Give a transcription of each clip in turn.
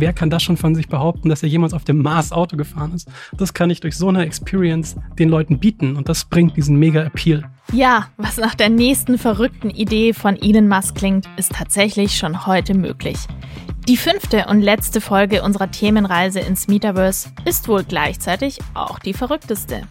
wer kann das schon von sich behaupten, dass er jemals auf dem Mars Auto gefahren ist? Das kann ich durch so eine Experience den Leuten bieten und das bringt diesen mega Appeal. Ja, was nach der nächsten verrückten Idee von Elon Musk klingt, ist tatsächlich schon heute möglich. Die fünfte und letzte Folge unserer Themenreise ins Metaverse ist wohl gleichzeitig auch die verrückteste.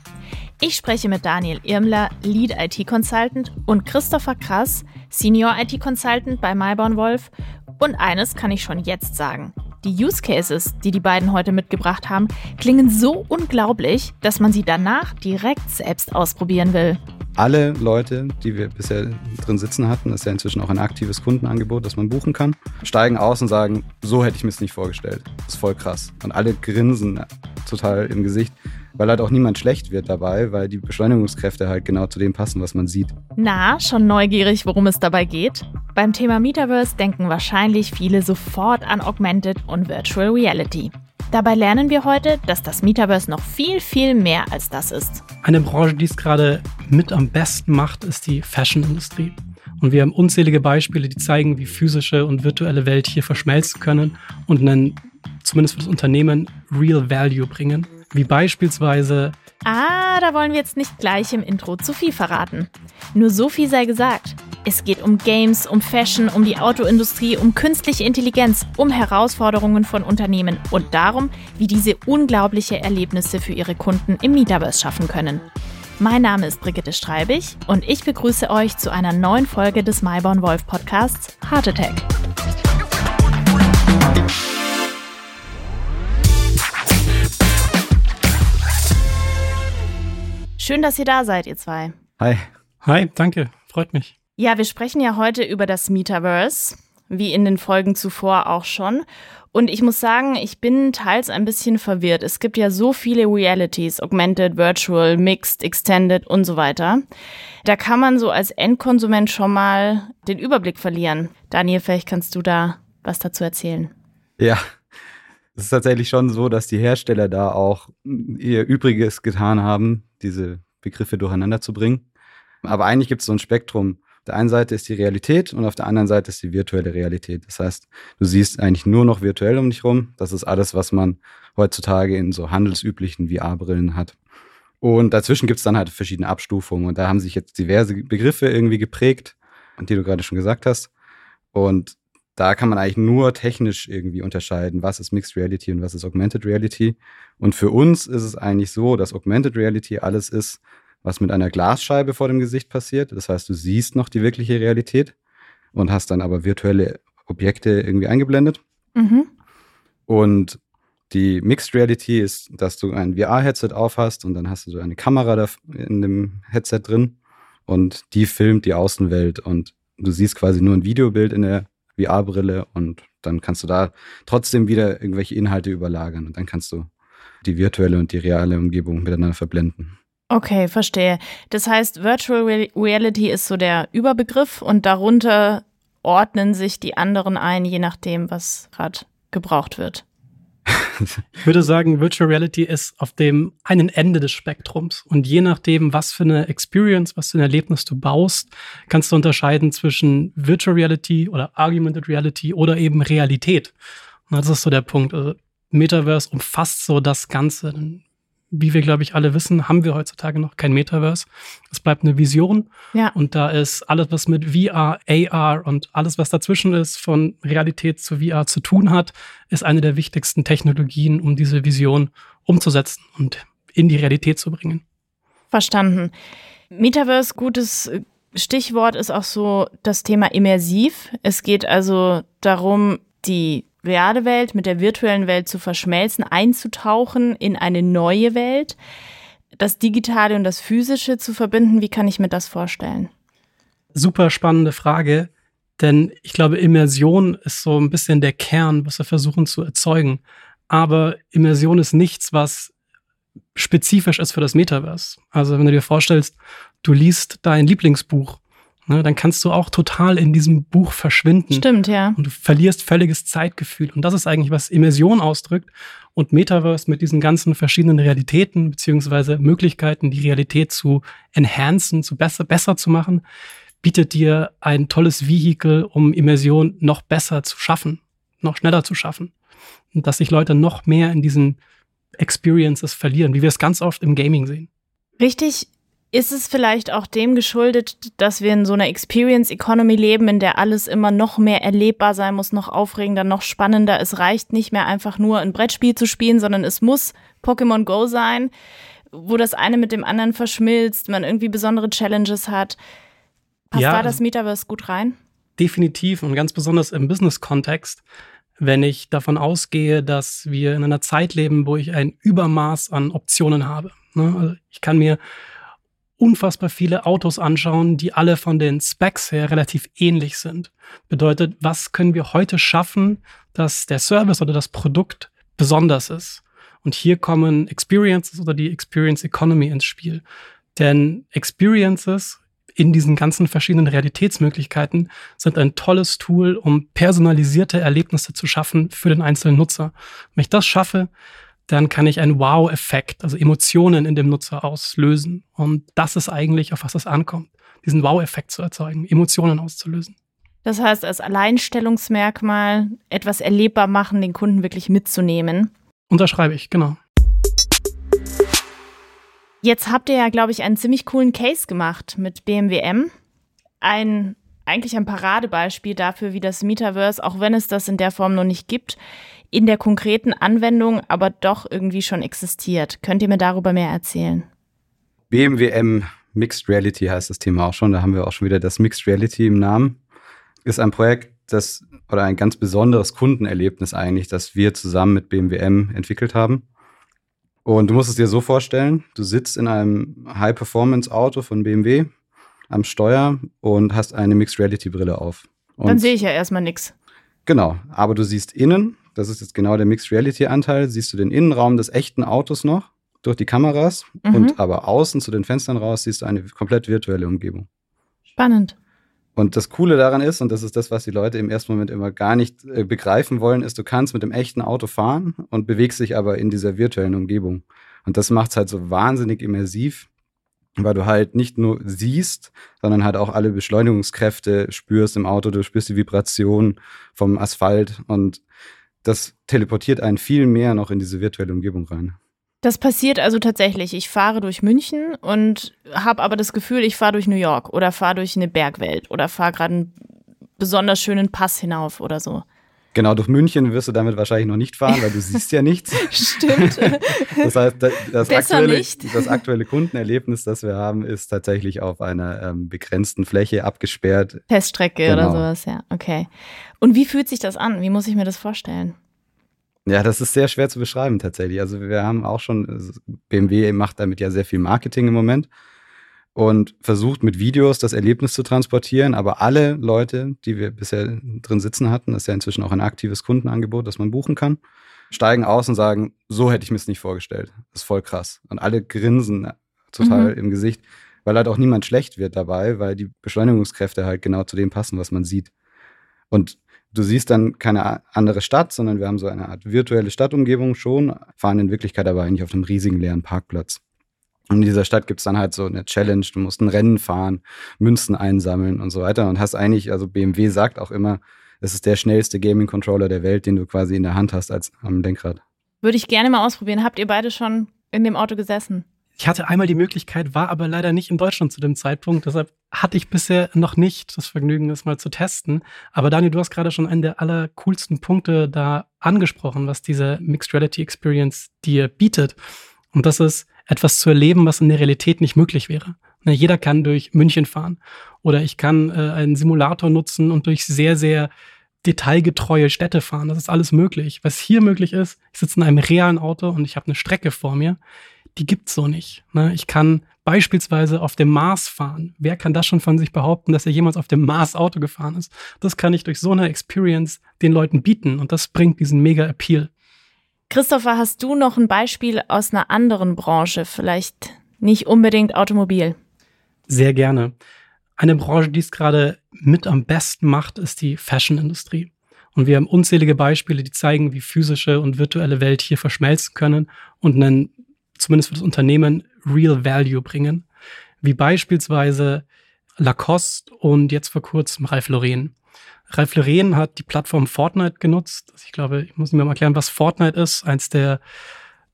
Ich spreche mit Daniel Irmler, Lead IT Consultant und Christopher Krass, Senior IT Consultant bei Myborn Wolf. Und eines kann ich schon jetzt sagen. Die Use Cases, die die beiden heute mitgebracht haben, klingen so unglaublich, dass man sie danach direkt selbst ausprobieren will. Alle Leute, die wir bisher drin sitzen hatten, das ist ja inzwischen auch ein aktives Kundenangebot, das man buchen kann, steigen aus und sagen, so hätte ich mir es nicht vorgestellt. Das ist voll krass. Und alle grinsen total im Gesicht weil halt auch niemand schlecht wird dabei, weil die Beschleunigungskräfte halt genau zu dem passen, was man sieht. Na, schon neugierig, worum es dabei geht? Beim Thema Metaverse denken wahrscheinlich viele sofort an Augmented und Virtual Reality. Dabei lernen wir heute, dass das Metaverse noch viel, viel mehr als das ist. Eine Branche, die es gerade mit am besten macht, ist die Fashion-Industrie. Und wir haben unzählige Beispiele, die zeigen, wie physische und virtuelle Welt hier verschmelzen können und einen, zumindest für das Unternehmen, Real Value bringen wie beispielsweise Ah, da wollen wir jetzt nicht gleich im Intro zu viel verraten. Nur so viel sei gesagt. Es geht um Games, um Fashion, um die Autoindustrie, um künstliche Intelligenz, um Herausforderungen von Unternehmen und darum, wie diese unglaubliche Erlebnisse für ihre Kunden im Metaverse schaffen können. Mein Name ist Brigitte Streibig und ich begrüße euch zu einer neuen Folge des Myborn Wolf Podcasts Heart Attack. Schön, dass ihr da seid, ihr zwei. Hi. Hi, danke. Freut mich. Ja, wir sprechen ja heute über das Metaverse, wie in den Folgen zuvor auch schon. Und ich muss sagen, ich bin teils ein bisschen verwirrt. Es gibt ja so viele Realities, Augmented, Virtual, Mixed, Extended und so weiter. Da kann man so als Endkonsument schon mal den Überblick verlieren. Daniel, vielleicht kannst du da was dazu erzählen. Ja, es ist tatsächlich schon so, dass die Hersteller da auch ihr Übriges getan haben, diese Begriffe durcheinander zu bringen. Aber eigentlich gibt es so ein Spektrum. Auf der einen Seite ist die Realität und auf der anderen Seite ist die virtuelle Realität. Das heißt, du siehst eigentlich nur noch virtuell um dich rum. Das ist alles, was man heutzutage in so handelsüblichen VR-Brillen hat. Und dazwischen gibt es dann halt verschiedene Abstufungen. Und da haben sich jetzt diverse Begriffe irgendwie geprägt, die du gerade schon gesagt hast. Und da kann man eigentlich nur technisch irgendwie unterscheiden, was ist Mixed Reality und was ist Augmented Reality. Und für uns ist es eigentlich so, dass Augmented Reality alles ist, was mit einer Glasscheibe vor dem Gesicht passiert. Das heißt, du siehst noch die wirkliche Realität und hast dann aber virtuelle Objekte irgendwie eingeblendet. Mhm. Und die Mixed Reality ist, dass du ein VR-Headset aufhast und dann hast du so eine Kamera da in dem Headset drin und die filmt die Außenwelt und du siehst quasi nur ein Videobild in der VR-Brille und dann kannst du da trotzdem wieder irgendwelche Inhalte überlagern und dann kannst du die virtuelle und die reale Umgebung miteinander verblenden. Okay, verstehe. Das heißt, Virtual Reality ist so der Überbegriff und darunter ordnen sich die anderen ein, je nachdem, was gerade gebraucht wird. Ich würde sagen, Virtual Reality ist auf dem einen Ende des Spektrums. Und je nachdem, was für eine Experience, was für ein Erlebnis du baust, kannst du unterscheiden zwischen Virtual Reality oder Argumented Reality oder eben Realität. Und das ist so der Punkt. Also Metaverse umfasst so das Ganze wie wir, glaube ich, alle wissen, haben wir heutzutage noch kein Metaverse. Es bleibt eine Vision. Ja. Und da ist alles, was mit VR, AR und alles, was dazwischen ist, von Realität zu VR zu tun hat, ist eine der wichtigsten Technologien, um diese Vision umzusetzen und in die Realität zu bringen. Verstanden. Metaverse, gutes Stichwort ist auch so das Thema immersiv. Es geht also darum, die reale Welt mit der virtuellen Welt zu verschmelzen, einzutauchen in eine neue Welt, das Digitale und das Physische zu verbinden. Wie kann ich mir das vorstellen? Super spannende Frage, denn ich glaube, Immersion ist so ein bisschen der Kern, was wir versuchen zu erzeugen. Aber Immersion ist nichts, was spezifisch ist für das Metaverse. Also wenn du dir vorstellst, du liest dein Lieblingsbuch ne, dann kannst du auch total in diesem Buch verschwinden. Stimmt, ja. Und du verlierst völliges Zeitgefühl. Und das ist eigentlich, was Immersion ausdrückt. Und Metaverse mit diesen ganzen verschiedenen Realitäten beziehungsweise Möglichkeiten, die Realität zu enhancen, zu besser, besser zu machen, bietet dir ein tolles Vehikel, um Immersion noch besser zu schaffen, noch schneller zu schaffen. Und dass sich Leute noch mehr in diesen Experiences verlieren, wie wir es ganz oft im Gaming sehen. Richtig ist es vielleicht auch dem geschuldet, dass wir in so einer Experience Economy leben, in der alles immer noch mehr erlebbar sein muss, noch aufregender, noch spannender. Es reicht nicht mehr einfach nur ein Brettspiel zu spielen, sondern es muss Pokémon Go sein, wo das eine mit dem anderen verschmilzt, man irgendwie besondere Challenges hat. Passt ja, da das Metaverse gut rein? Definitiv und ganz besonders im Business-Kontext, wenn ich davon ausgehe, dass wir in einer Zeit leben, wo ich ein Übermaß an Optionen habe. Ne? Also ich kann mir unfassbar viele Autos anschauen, die alle von den Specs her relativ ähnlich sind. Bedeutet, was können wir heute schaffen, dass der Service oder das Produkt besonders ist? Und hier kommen Experiences oder die Experience Economy ins Spiel. Denn Experiences in diesen ganzen verschiedenen Realitätsmöglichkeiten sind ein tolles Tool, um personalisierte Erlebnisse zu schaffen für den einzelnen Nutzer. Wenn ich das schaffe, dann kann ich einen Wow-Effekt, also Emotionen in dem Nutzer auslösen. Und das ist eigentlich, auf was es ankommt, diesen Wow-Effekt zu erzeugen, Emotionen auszulösen. Das heißt, als Alleinstellungsmerkmal etwas erlebbar machen, den Kunden wirklich mitzunehmen. Unterschreibe ich, genau. Jetzt habt ihr ja, glaube ich, einen ziemlich coolen Case gemacht mit BMW M. Ein eigentlich ein Paradebeispiel dafür, wie das Metaverse, auch wenn es das in der Form noch nicht gibt, in der konkreten Anwendung aber doch irgendwie schon existiert. Könnt ihr mir darüber mehr erzählen? BMW M Mixed Reality heißt das Thema auch schon. Da haben wir auch schon wieder das Mixed Reality im Namen. Ist ein Projekt, das oder ein ganz besonderes Kundenerlebnis eigentlich, das wir zusammen mit BMW M entwickelt haben. Und du musst es dir so vorstellen, du sitzt in einem High-Performance-Auto von BMW am Steuer und hast eine Mixed-Reality-Brille auf. Und Dann sehe ich ja erstmal nichts. Genau, aber du siehst innen, das ist jetzt genau der Mixed-Reality-Anteil, siehst du den Innenraum des echten Autos noch durch die Kameras mhm. und aber außen zu den Fenstern raus siehst du eine komplett virtuelle Umgebung. Spannend. Und das Coole daran ist, und das ist das, was die Leute im ersten Moment immer gar nicht äh, begreifen wollen, ist, du kannst mit dem echten Auto fahren und bewegst dich aber in dieser virtuellen Umgebung. Und das macht es halt so wahnsinnig immersiv, weil du halt nicht nur siehst, sondern halt auch alle Beschleunigungskräfte spürst im Auto, du spürst die Vibration vom Asphalt und das teleportiert einen viel mehr noch in diese virtuelle Umgebung rein. Das passiert also tatsächlich. Ich fahre durch München und habe aber das Gefühl, ich fahre durch New York oder fahre durch eine Bergwelt oder fahre gerade einen besonders schönen Pass hinauf oder so. Genau, durch München wirst du damit wahrscheinlich noch nicht fahren, weil du siehst ja nichts. Stimmt. Das heißt, das aktuelle, das aktuelle, Kundenerlebnis, das wir haben, ist tatsächlich auf einer ähm, begrenzten Fläche abgesperrt. Teststrecke genau. oder sowas, ja. Okay. Und wie fühlt sich das an? Wie muss ich mir das vorstellen? Ja, das ist sehr schwer zu beschreiben tatsächlich. Also wir haben auch schon, also BMW macht damit ja sehr viel Marketing im Moment und versucht mit Videos das Erlebnis zu transportieren. Aber alle Leute, die wir bisher drin sitzen hatten, das ist ja inzwischen auch ein aktives Kundenangebot, das man buchen kann, steigen aus und sagen, so hätte ich mir es nicht vorgestellt. Das ist voll krass. Und alle grinsen total mhm. im Gesicht, weil halt auch niemand schlecht wird dabei, weil die Beschleunigungskräfte halt genau zu dem passen, was man sieht. Und Du siehst dann keine andere Stadt, sondern wir haben so eine Art virtuelle Stadtumgebung schon, fahren in Wirklichkeit aber eigentlich auf einem riesigen leeren Parkplatz. Und in dieser Stadt gibt's dann halt so eine Challenge, du musst ein Rennen fahren, Münzen einsammeln und so weiter. Und hast eigentlich, also BMW sagt auch immer, es ist der schnellste Gaming-Controller der Welt, den du quasi in der Hand hast als am Lenkrad. Würde ich gerne mal ausprobieren. Habt ihr beide schon in dem Auto gesessen? Ich hatte einmal die Möglichkeit, war aber leider nicht in Deutschland zu dem Zeitpunkt. Deshalb hatte ich bisher noch nicht das Vergnügen, das mal zu testen. Aber Daniel, du hast gerade schon einen der allercoolsten Punkte da angesprochen, was diese Mixed Reality Experience dir bietet. Und das ist etwas zu erleben, was in der Realität nicht möglich wäre. Ne, jeder kann durch München fahren oder ich kann äh, einen Simulator nutzen und durch sehr, sehr detailgetreue Städte fahren. Das ist alles möglich. Was hier möglich ist, ich sitze in einem realen Auto und ich habe eine Strecke vor mir die gibt's so nicht. Ne? Ich kann beispielsweise auf dem Mars fahren. Wer kann das schon von sich behaupten, dass er jemals auf dem Mars Auto gefahren ist? Das kann ich durch so eine Experience den Leuten bieten und das bringt diesen mega Appeal. Christopher, hast du noch ein Beispiel aus einer anderen Branche, vielleicht nicht unbedingt Automobil? Sehr gerne. Eine Branche, die es gerade mit am besten macht, ist die Fashion-Industrie. Und wir haben unzählige Beispiele, die zeigen, wie physische und virtuelle Welt hier verschmelzen können und einen zumindest für das Unternehmen, Real Value bringen. Wie beispielsweise Lacoste und jetzt vor kurzem Ralph Lauren. Ralf Lauren hat die Plattform Fortnite genutzt. Ich glaube, ich muss mir mal erklären, was Fortnite ist. Eins der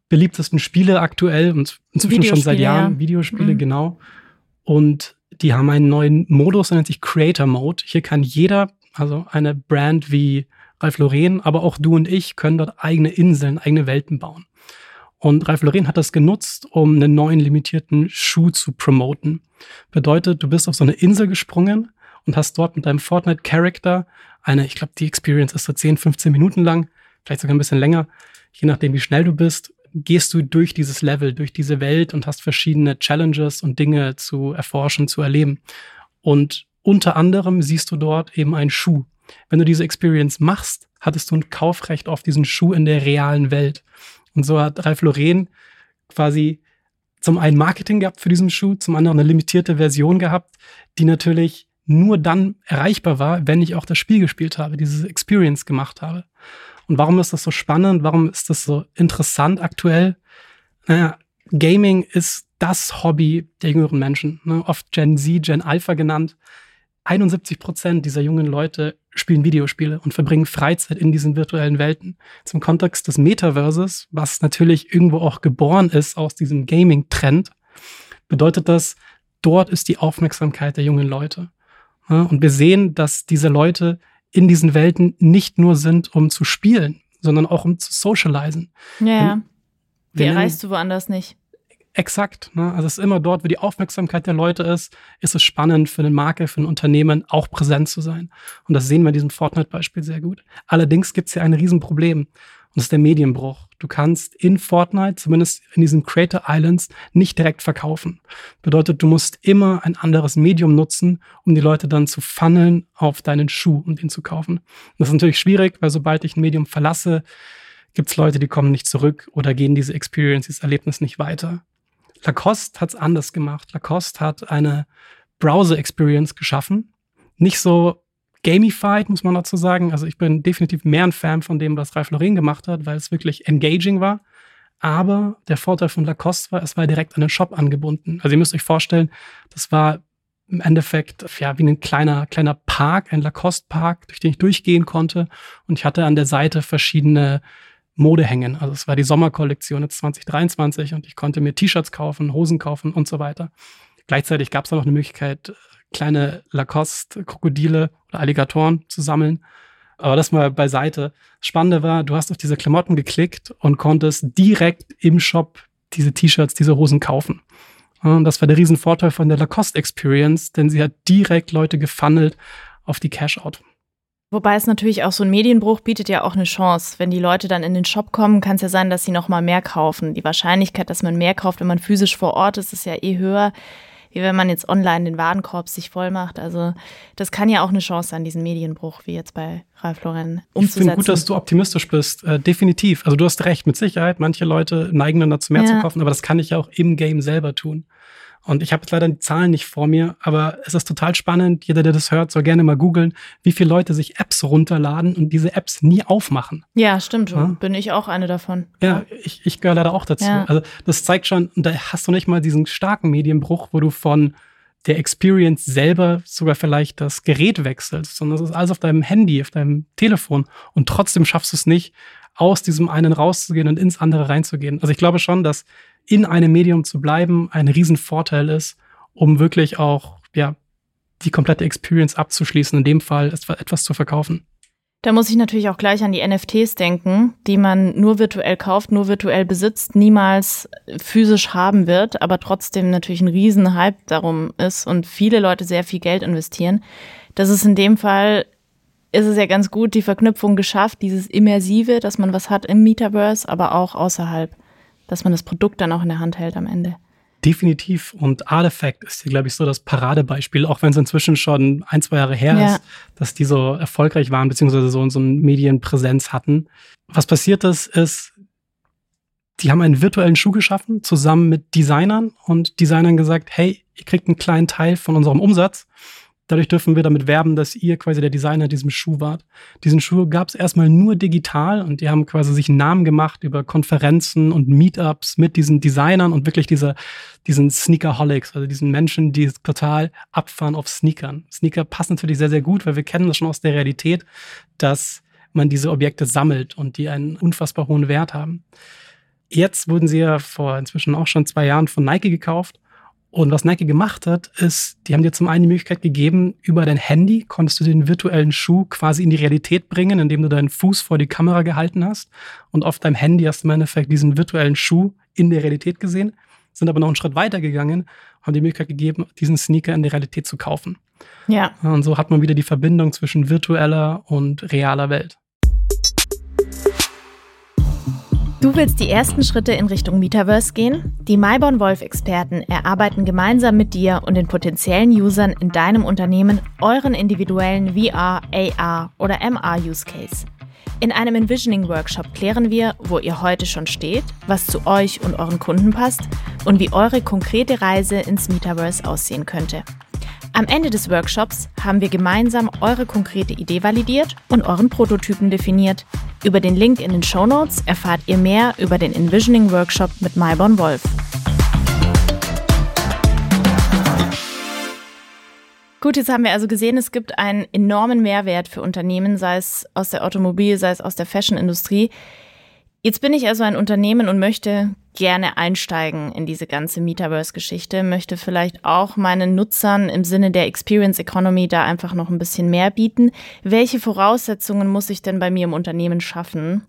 beliebtesten Spiele aktuell und inzwischen schon seit Jahren. Ja. Videospiele, mhm. genau. Und die haben einen neuen Modus, der nennt sich Creator Mode. Hier kann jeder, also eine Brand wie Ralf Lauren, aber auch du und ich können dort eigene Inseln, eigene Welten bauen. Und Ralf Lauren hat das genutzt, um einen neuen limitierten Schuh zu promoten. Bedeutet, du bist auf so eine Insel gesprungen und hast dort mit deinem Fortnite-Character eine, ich glaube, die Experience ist so 10, 15 Minuten lang, vielleicht sogar ein bisschen länger, je nachdem, wie schnell du bist, gehst du durch dieses Level, durch diese Welt und hast verschiedene Challenges und Dinge zu erforschen, zu erleben. Und unter anderem siehst du dort eben einen Schuh. Wenn du diese Experience machst, hattest du ein Kaufrecht auf diesen Schuh in der realen Welt. Und so hat Ralf Lauren quasi zum einen Marketing gehabt für diesen Schuh, zum anderen eine limitierte Version gehabt, die natürlich nur dann erreichbar war, wenn ich auch das Spiel gespielt habe, diese Experience gemacht habe. Und warum ist das so spannend? Warum ist das so interessant aktuell? Naja, Gaming ist das Hobby der jüngeren Menschen, ne? oft Gen Z, Gen Alpha genannt. 71 Prozent dieser jungen Leute spielen Videospiele und verbringen Freizeit in diesen virtuellen Welten. Zum Kontext des Metaverses, was natürlich irgendwo auch geboren ist aus diesem Gaming-Trend, bedeutet das, dort ist die Aufmerksamkeit der jungen Leute. Und wir sehen, dass diese Leute in diesen Welten nicht nur sind, um zu spielen, sondern auch um zu socialisen. Ja, die erreichst du woanders nicht. Exakt. Ne? Also es ist immer dort, wo die Aufmerksamkeit der Leute ist, ist es spannend für eine Marke, für ein Unternehmen auch präsent zu sein. Und das sehen wir in diesem Fortnite-Beispiel sehr gut. Allerdings gibt es hier ein Riesenproblem. Und das ist der Medienbruch. Du kannst in Fortnite, zumindest in diesen Creator Islands, nicht direkt verkaufen. Bedeutet, du musst immer ein anderes Medium nutzen, um die Leute dann zu funneln auf deinen Schuh, um den zu kaufen. das ist natürlich schwierig, weil sobald ich ein Medium verlasse, gibt es Leute, die kommen nicht zurück oder gehen diese Experience, dieses Erlebnis nicht weiter. Lacoste hat es anders gemacht. Lacoste hat eine Browser-Experience geschaffen. Nicht so gamified, muss man dazu sagen. Also ich bin definitiv mehr ein Fan von dem, was Ralph Lauren gemacht hat, weil es wirklich engaging war. Aber der Vorteil von Lacoste war, es war direkt an den Shop angebunden. Also ihr müsst euch vorstellen, das war im Endeffekt ja wie ein kleiner kleiner Park, ein Lacoste Park, durch den ich durchgehen konnte und ich hatte an der Seite verschiedene Mode hängen. Also es war die Sommerkollektion jetzt 2023 und ich konnte mir T-Shirts kaufen, Hosen kaufen und so weiter. Gleichzeitig gab es da noch eine Möglichkeit, kleine Lacoste-Krokodile oder Alligatoren zu sammeln. Aber das mal beiseite. Das Spannende war, du hast auf diese Klamotten geklickt und konntest direkt im Shop diese T-Shirts, diese Hosen kaufen. Und das war der Riesenvorteil von der Lacoste Experience, denn sie hat direkt Leute gefunnelt auf die Cash-Out. Wobei es natürlich auch so ein Medienbruch bietet ja auch eine Chance. Wenn die Leute dann in den Shop kommen, kann es ja sein, dass sie noch mal mehr kaufen. Die Wahrscheinlichkeit, dass man mehr kauft, wenn man physisch vor Ort ist, ist ja eh höher wie wenn man jetzt online den Warenkorb sich voll macht. Also das kann ja auch eine Chance sein, diesen Medienbruch, wie jetzt bei Ralf Lauren umzusetzen. Ich finde gut, dass du optimistisch bist. Äh, definitiv. Also du hast recht, mit Sicherheit. Manche Leute neigen dann dazu, mehr ja. zu kaufen, aber das kann ich ja auch im Game selber tun. Und ich habe jetzt leider die Zahlen nicht vor mir, aber es ist total spannend. Jeder, der das hört, soll gerne mal googeln, wie viele Leute sich Apps runterladen und diese Apps nie aufmachen. Ja, stimmt. Ja? Bin ich auch eine davon. Ja, ich, ich gehöre leider auch dazu. Ja. Also das zeigt schon, da hast du nicht mal diesen starken Medienbruch, wo du von der Experience selber sogar vielleicht das Gerät wechselst, sondern es ist alles auf deinem Handy, auf deinem Telefon und trotzdem schaffst du es nicht, aus diesem einen rauszugehen und ins andere reinzugehen. Also ich glaube schon, dass in einem Medium zu bleiben ein Riesenvorteil ist, um wirklich auch, ja, die komplette Experience abzuschließen, in dem Fall etwas zu verkaufen. Da muss ich natürlich auch gleich an die NFTs denken, die man nur virtuell kauft, nur virtuell besitzt, niemals physisch haben wird, aber trotzdem natürlich ein Riesenhype darum ist und viele Leute sehr viel Geld investieren. Das ist in dem Fall ist es ja ganz gut die Verknüpfung geschafft, dieses Immersive, dass man was hat im Metaverse, aber auch außerhalb, dass man das Produkt dann auch in der Hand hält am Ende. Definitiv. Und Artifact ist hier, glaube ich, so das Paradebeispiel, auch wenn es inzwischen schon ein, zwei Jahre her ja. ist, dass die so erfolgreich waren, beziehungsweise so, so eine Medienpräsenz hatten. Was passiert ist, ist, die haben einen virtuellen Schuh geschaffen, zusammen mit Designern und Designern gesagt, hey, ihr kriegt einen kleinen Teil von unserem Umsatz Dadurch dürfen wir damit werben, dass ihr quasi der Designer diesem Schuh wart. Diesen Schuh gab es erstmal nur digital und die haben quasi sich einen Namen gemacht über Konferenzen und Meetups mit diesen Designern und wirklich dieser, diesen Sneakerholics, also diesen Menschen, die total abfahren auf Sneakern. Sneaker passen natürlich sehr, sehr gut, weil wir kennen das schon aus der Realität, dass man diese Objekte sammelt und die einen unfassbar hohen Wert haben. Jetzt wurden sie ja vor inzwischen auch schon zwei Jahren von Nike gekauft und was Nike gemacht hat, ist, die haben dir zum einen die Möglichkeit gegeben, über dein Handy konntest du den virtuellen Schuh quasi in die Realität bringen, indem du deinen Fuß vor die Kamera gehalten hast. Und auf deinem Handy hast du im Endeffekt diesen virtuellen Schuh in der Realität gesehen, sind aber noch einen Schritt weiter gegangen, haben die Möglichkeit gegeben, diesen Sneaker in der Realität zu kaufen. Ja. Und so hat man wieder die Verbindung zwischen virtueller und realer Welt. Du willst die ersten Schritte in Richtung Metaverse gehen? Die Myborn Wolf-Experten erarbeiten gemeinsam mit dir und den potenziellen Usern in deinem Unternehmen euren individuellen VR, AR oder MR-Use-Case. In einem Envisioning-Workshop klären wir, wo ihr heute schon steht, was zu euch und euren Kunden passt und wie eure konkrete Reise ins Metaverse aussehen könnte. Am Ende des Workshops haben wir gemeinsam eure konkrete Idee validiert und euren Prototypen definiert. Über den Link in den Show Notes erfahrt ihr mehr über den Envisioning Workshop mit Myborn Wolf. Gut, jetzt haben wir also gesehen, es gibt einen enormen Mehrwert für Unternehmen, sei es aus der Automobil-, sei es aus der Fashion-Industrie. Jetzt bin ich also ein Unternehmen und möchte gerne einsteigen in diese ganze Metaverse-Geschichte, möchte vielleicht auch meinen Nutzern im Sinne der Experience Economy da einfach noch ein bisschen mehr bieten. Welche Voraussetzungen muss ich denn bei mir im Unternehmen schaffen?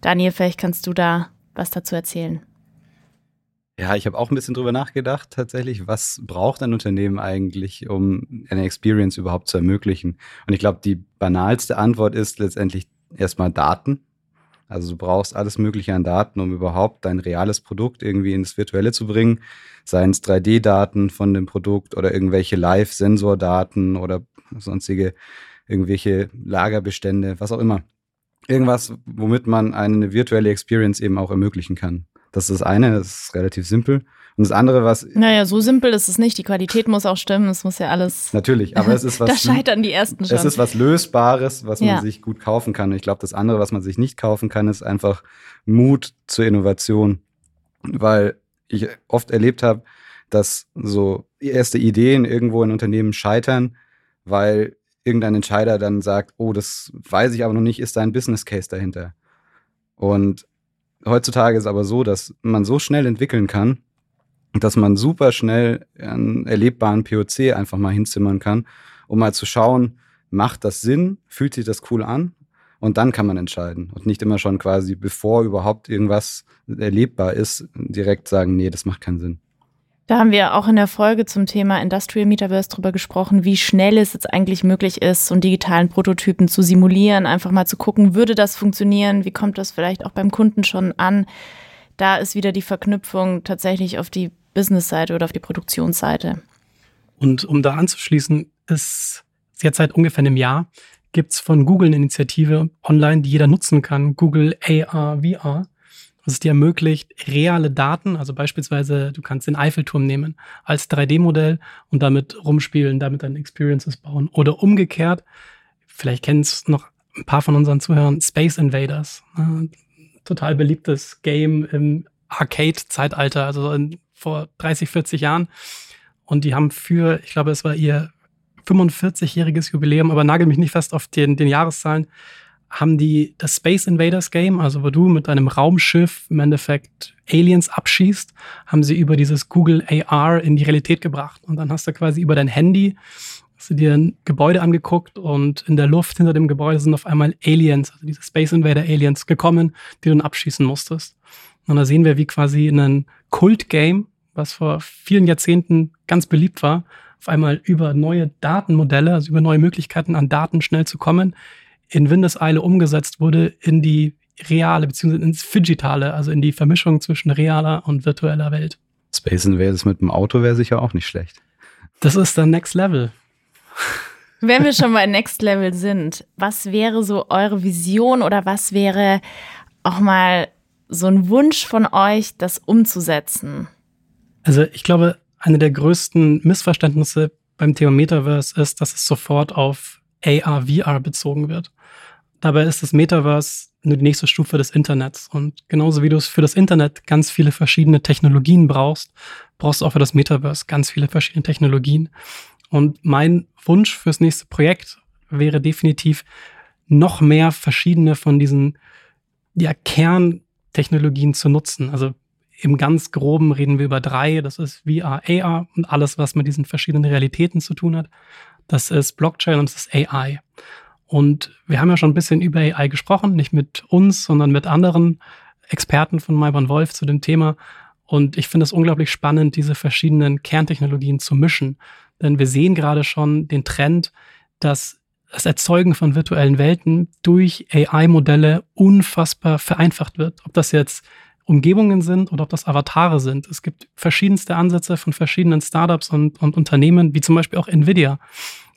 Daniel, vielleicht kannst du da was dazu erzählen. Ja, ich habe auch ein bisschen drüber nachgedacht, tatsächlich, was braucht ein Unternehmen eigentlich, um eine Experience überhaupt zu ermöglichen? Und ich glaube, die banalste Antwort ist letztendlich erstmal Daten. Also du brauchst alles Mögliche an Daten, um überhaupt dein reales Produkt irgendwie ins Virtuelle zu bringen. Seien es 3D-Daten von dem Produkt oder irgendwelche Live-Sensordaten oder sonstige irgendwelche Lagerbestände, was auch immer. Irgendwas, womit man eine virtuelle Experience eben auch ermöglichen kann. Das ist das eine, das ist relativ simpel. Und das andere, was. Naja, so simpel ist es nicht. Die Qualität muss auch stimmen. Es muss ja alles. Natürlich, aber es ist was. da scheitern die ersten schon. Es ist was Lösbares, was ja. man sich gut kaufen kann. Und ich glaube, das andere, was man sich nicht kaufen kann, ist einfach Mut zur Innovation. Weil ich oft erlebt habe, dass so erste Ideen irgendwo in Unternehmen scheitern, weil irgendein Entscheider dann sagt, oh, das weiß ich aber noch nicht, ist da ein Business Case dahinter. Und heutzutage ist aber so, dass man so schnell entwickeln kann, dass man super schnell einen erlebbaren POC einfach mal hinzimmern kann, um mal zu schauen, macht das Sinn, fühlt sich das cool an und dann kann man entscheiden und nicht immer schon quasi, bevor überhaupt irgendwas erlebbar ist, direkt sagen, nee, das macht keinen Sinn. Da haben wir auch in der Folge zum Thema Industrial Metaverse drüber gesprochen, wie schnell es jetzt eigentlich möglich ist, so einen digitalen Prototypen zu simulieren, einfach mal zu gucken, würde das funktionieren, wie kommt das vielleicht auch beim Kunden schon an. Da ist wieder die Verknüpfung tatsächlich auf die Business-Seite oder auf die Produktionsseite. Und um da anzuschließen, ist jetzt seit ungefähr einem Jahr gibt es von Google eine Initiative online, die jeder nutzen kann, Google AR, VR, was es dir ermöglicht, reale Daten, also beispielsweise, du kannst den Eiffelturm nehmen als 3D-Modell und damit rumspielen, damit deine Experiences bauen. Oder umgekehrt, vielleicht kennen es noch ein paar von unseren Zuhörern, Space Invaders. Ne? Total beliebtes Game im Arcade-Zeitalter, also in vor 30, 40 Jahren. Und die haben für, ich glaube, es war ihr 45-jähriges Jubiläum, aber nagel mich nicht fest auf den, den Jahreszahlen, haben die das Space Invaders Game, also wo du mit deinem Raumschiff im Endeffekt Aliens abschießt, haben sie über dieses Google AR in die Realität gebracht. Und dann hast du quasi über dein Handy hast du dir ein Gebäude angeguckt und in der Luft hinter dem Gebäude sind auf einmal Aliens, also diese Space Invader Aliens gekommen, die du dann abschießen musstest. Und da sehen wir, wie quasi in einem Kult-Game, was vor vielen Jahrzehnten ganz beliebt war, auf einmal über neue Datenmodelle, also über neue Möglichkeiten an Daten schnell zu kommen, in Windeseile umgesetzt wurde in die reale beziehungsweise ins Digitale, also in die Vermischung zwischen realer und virtueller Welt. Space Invaders mit dem Auto wäre sicher auch nicht schlecht. Das ist dann Next Level. Wenn wir schon bei Next Level sind, was wäre so eure Vision oder was wäre auch mal so ein Wunsch von euch, das umzusetzen? Also ich glaube, eine der größten Missverständnisse beim Thema Metaverse ist, dass es sofort auf AR, VR bezogen wird. Dabei ist das Metaverse nur die nächste Stufe des Internets. Und genauso wie du es für das Internet ganz viele verschiedene Technologien brauchst, brauchst du auch für das Metaverse ganz viele verschiedene Technologien. Und mein Wunsch fürs nächste Projekt wäre definitiv noch mehr verschiedene von diesen ja, Kerntechnologien zu nutzen. Also im ganz groben reden wir über drei. Das ist VR, AR und alles, was mit diesen verschiedenen Realitäten zu tun hat. Das ist Blockchain und das ist AI. Und wir haben ja schon ein bisschen über AI gesprochen, nicht mit uns, sondern mit anderen Experten von Maiban Wolf zu dem Thema. Und ich finde es unglaublich spannend, diese verschiedenen Kerntechnologien zu mischen. Denn wir sehen gerade schon den Trend, dass das Erzeugen von virtuellen Welten durch AI-Modelle unfassbar vereinfacht wird. Ob das jetzt Umgebungen sind oder ob das Avatare sind. Es gibt verschiedenste Ansätze von verschiedenen Startups und, und Unternehmen, wie zum Beispiel auch Nvidia,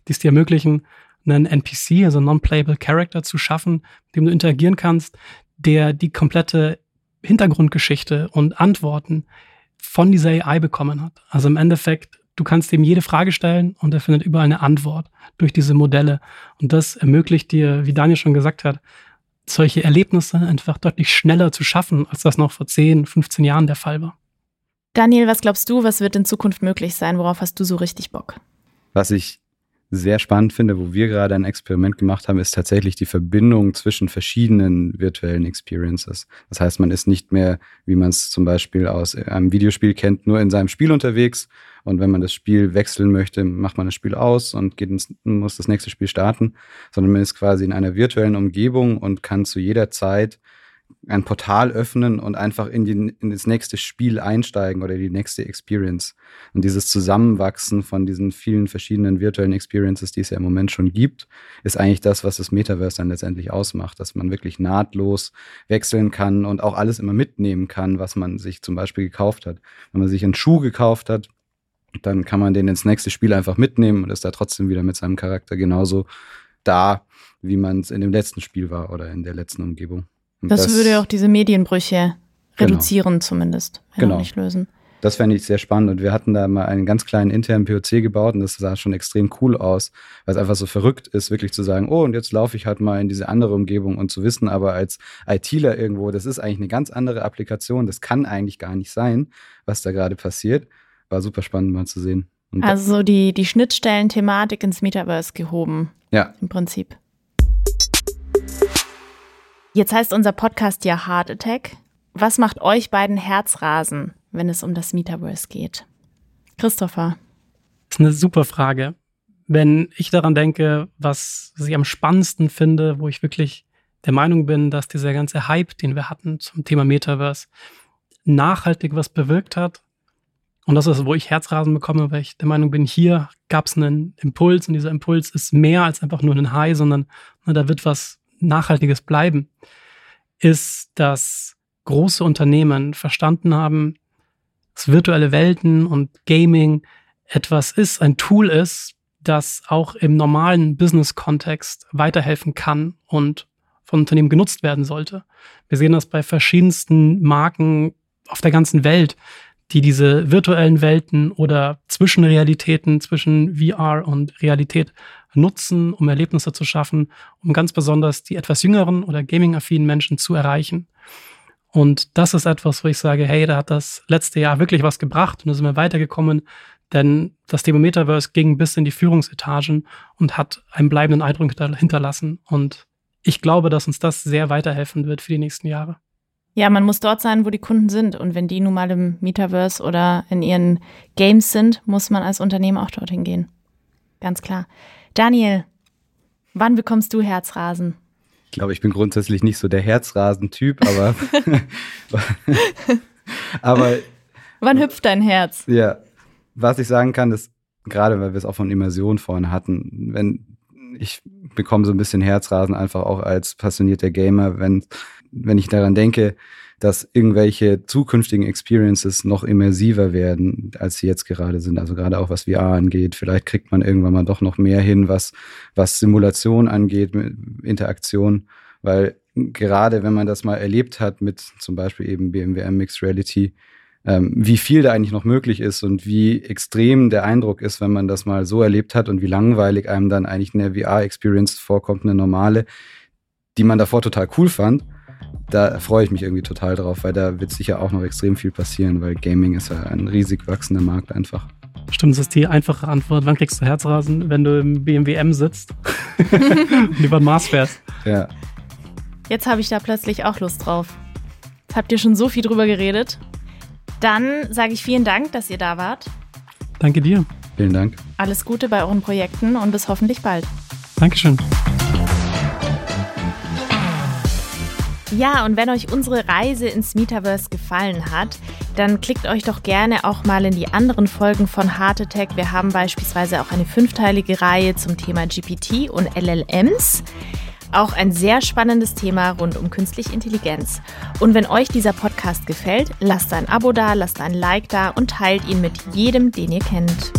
die es dir ermöglichen, einen NPC, also Non-Playable Character, zu schaffen, mit dem du interagieren kannst, der die komplette Hintergrundgeschichte und Antworten von dieser AI bekommen hat. Also im Endeffekt, du kannst ihm jede Frage stellen und er findet überall eine Antwort durch diese Modelle. Und das ermöglicht dir, wie Daniel schon gesagt hat, solche Erlebnisse einfach deutlich schneller zu schaffen, als das noch vor 10, 15 Jahren der Fall war. Daniel, was glaubst du, was wird in Zukunft möglich sein? Worauf hast du so richtig Bock? Was ich sehr spannend finde, wo wir gerade ein Experiment gemacht haben, ist tatsächlich die Verbindung zwischen verschiedenen virtuellen Experiences. Das heißt, man ist nicht mehr, wie man es zum Beispiel aus einem Videospiel kennt, nur in seinem Spiel unterwegs. Und wenn man das Spiel wechseln möchte, macht man das Spiel aus und geht ins, muss das nächste Spiel starten, sondern man ist quasi in einer virtuellen Umgebung und kann zu jeder Zeit ein Portal öffnen und einfach in, die, in das nächste Spiel einsteigen oder die nächste Experience. Und dieses Zusammenwachsen von diesen vielen verschiedenen virtuellen Experiences, die es ja im Moment schon gibt, ist eigentlich das, was das Metaverse dann letztendlich ausmacht, dass man wirklich nahtlos wechseln kann und auch alles immer mitnehmen kann, was man sich zum Beispiel gekauft hat. Wenn man sich einen Schuh gekauft hat, dann kann man den ins nächste Spiel einfach mitnehmen und ist da trotzdem wieder mit seinem Charakter genauso da, wie man es in dem letzten Spiel war oder in der letzten Umgebung. Das, das, würde auch diese Medienbrüche genau. reduzieren genau. zumindest, wenn genau. nicht lösen. Das fände ich sehr spannend. Und wir hatten da mal einen ganz kleinen internen POC gebaut und das sah schon extrem cool aus, weil es einfach so verrückt ist, wirklich zu sagen, oh, und jetzt laufe ich halt mal in diese andere Umgebung und zu wissen, aber als ITler irgendwo, das ist eigentlich eine ganz andere Applikation. Das kann eigentlich gar nicht sein, was da gerade passiert. War super spannend mal zu sehen. Und also die, die Schnittstellen-Thematik ins Metaverse gehoben. Ja. Im Prinzip. Jetzt heißt unser Podcast ja Heart Attack. Was macht euch beiden Herzrasen, wenn es um das Metaverse geht? Christopher. Das ist eine super Frage. Wenn ich daran denke, was ich am spannendsten finde, wo ich wirklich der Meinung bin, dass dieser ganze Hype, den wir hatten zum Thema Metaverse, nachhaltig was bewirkt hat. Und das ist, wo ich Herzrasen bekomme, weil ich der Meinung bin, hier gab es einen Impuls und dieser Impuls ist mehr als einfach nur ein High, sondern na, da wird was Nachhaltiges bleiben, ist, dass große Unternehmen verstanden haben, dass virtuelle Welten und Gaming etwas ist, ein Tool ist, das auch im normalen Business-Kontext weiterhelfen kann und von Unternehmen genutzt werden sollte. Wir sehen das bei verschiedensten Marken auf der ganzen Welt, die diese virtuellen Welten oder Zwischenrealitäten zwischen VR und Realität nutzen, um Erlebnisse zu schaffen, um ganz besonders die etwas jüngeren oder gaming-affinen Menschen zu erreichen. Und das ist etwas, wo ich sage, hey, da hat das letzte Jahr wirklich was gebracht und da sind wir weitergekommen, denn das Thema Metaverse ging bis in die Führungsetagen und hat einen bleibenden Eindruck hinterlassen. Und ich glaube, dass uns das sehr weiterhelfen wird für die nächsten Jahre. Ja, man muss dort sein, wo die Kunden sind. Und wenn die nun mal im Metaverse oder in ihren Games sind, muss man als Unternehmen auch dorthin gehen. Ganz klar. Daniel, wann bekommst du Herzrasen? Ich glaube, ich bin grundsätzlich nicht so der Herzrasen-Typ, aber. aber. Wann hüpft dein Herz? Ja. Was ich sagen kann, ist, gerade weil wir es auch von Immersion vorhin hatten, wenn ich bekomme so ein bisschen Herzrasen einfach auch als passionierter Gamer, wenn, wenn ich daran denke, dass irgendwelche zukünftigen Experiences noch immersiver werden, als sie jetzt gerade sind. Also gerade auch was VR angeht. Vielleicht kriegt man irgendwann mal doch noch mehr hin, was, was Simulation angeht, Interaktion. Weil gerade wenn man das mal erlebt hat mit zum Beispiel eben BMW Mixed Reality, ähm, wie viel da eigentlich noch möglich ist und wie extrem der Eindruck ist, wenn man das mal so erlebt hat und wie langweilig einem dann eigentlich eine VR-Experience vorkommt, eine normale, die man davor total cool fand. Da freue ich mich irgendwie total drauf, weil da wird sicher auch noch extrem viel passieren, weil Gaming ist ja ein riesig wachsender Markt einfach. Stimmt, das ist die einfache Antwort. Wann kriegst du Herzrasen, wenn du im BMW M sitzt und über den Mars fährst? Ja. Jetzt habe ich da plötzlich auch Lust drauf. Jetzt habt ihr schon so viel drüber geredet. Dann sage ich vielen Dank, dass ihr da wart. Danke dir. Vielen Dank. Alles Gute bei euren Projekten und bis hoffentlich bald. Dankeschön. Ja, und wenn euch unsere Reise ins Metaverse gefallen hat, dann klickt euch doch gerne auch mal in die anderen Folgen von Heart Attack. Wir haben beispielsweise auch eine fünfteilige Reihe zum Thema GPT und LLMs. Auch ein sehr spannendes Thema rund um künstliche Intelligenz. Und wenn euch dieser Podcast gefällt, lasst ein Abo da, lasst ein Like da und teilt ihn mit jedem, den ihr kennt.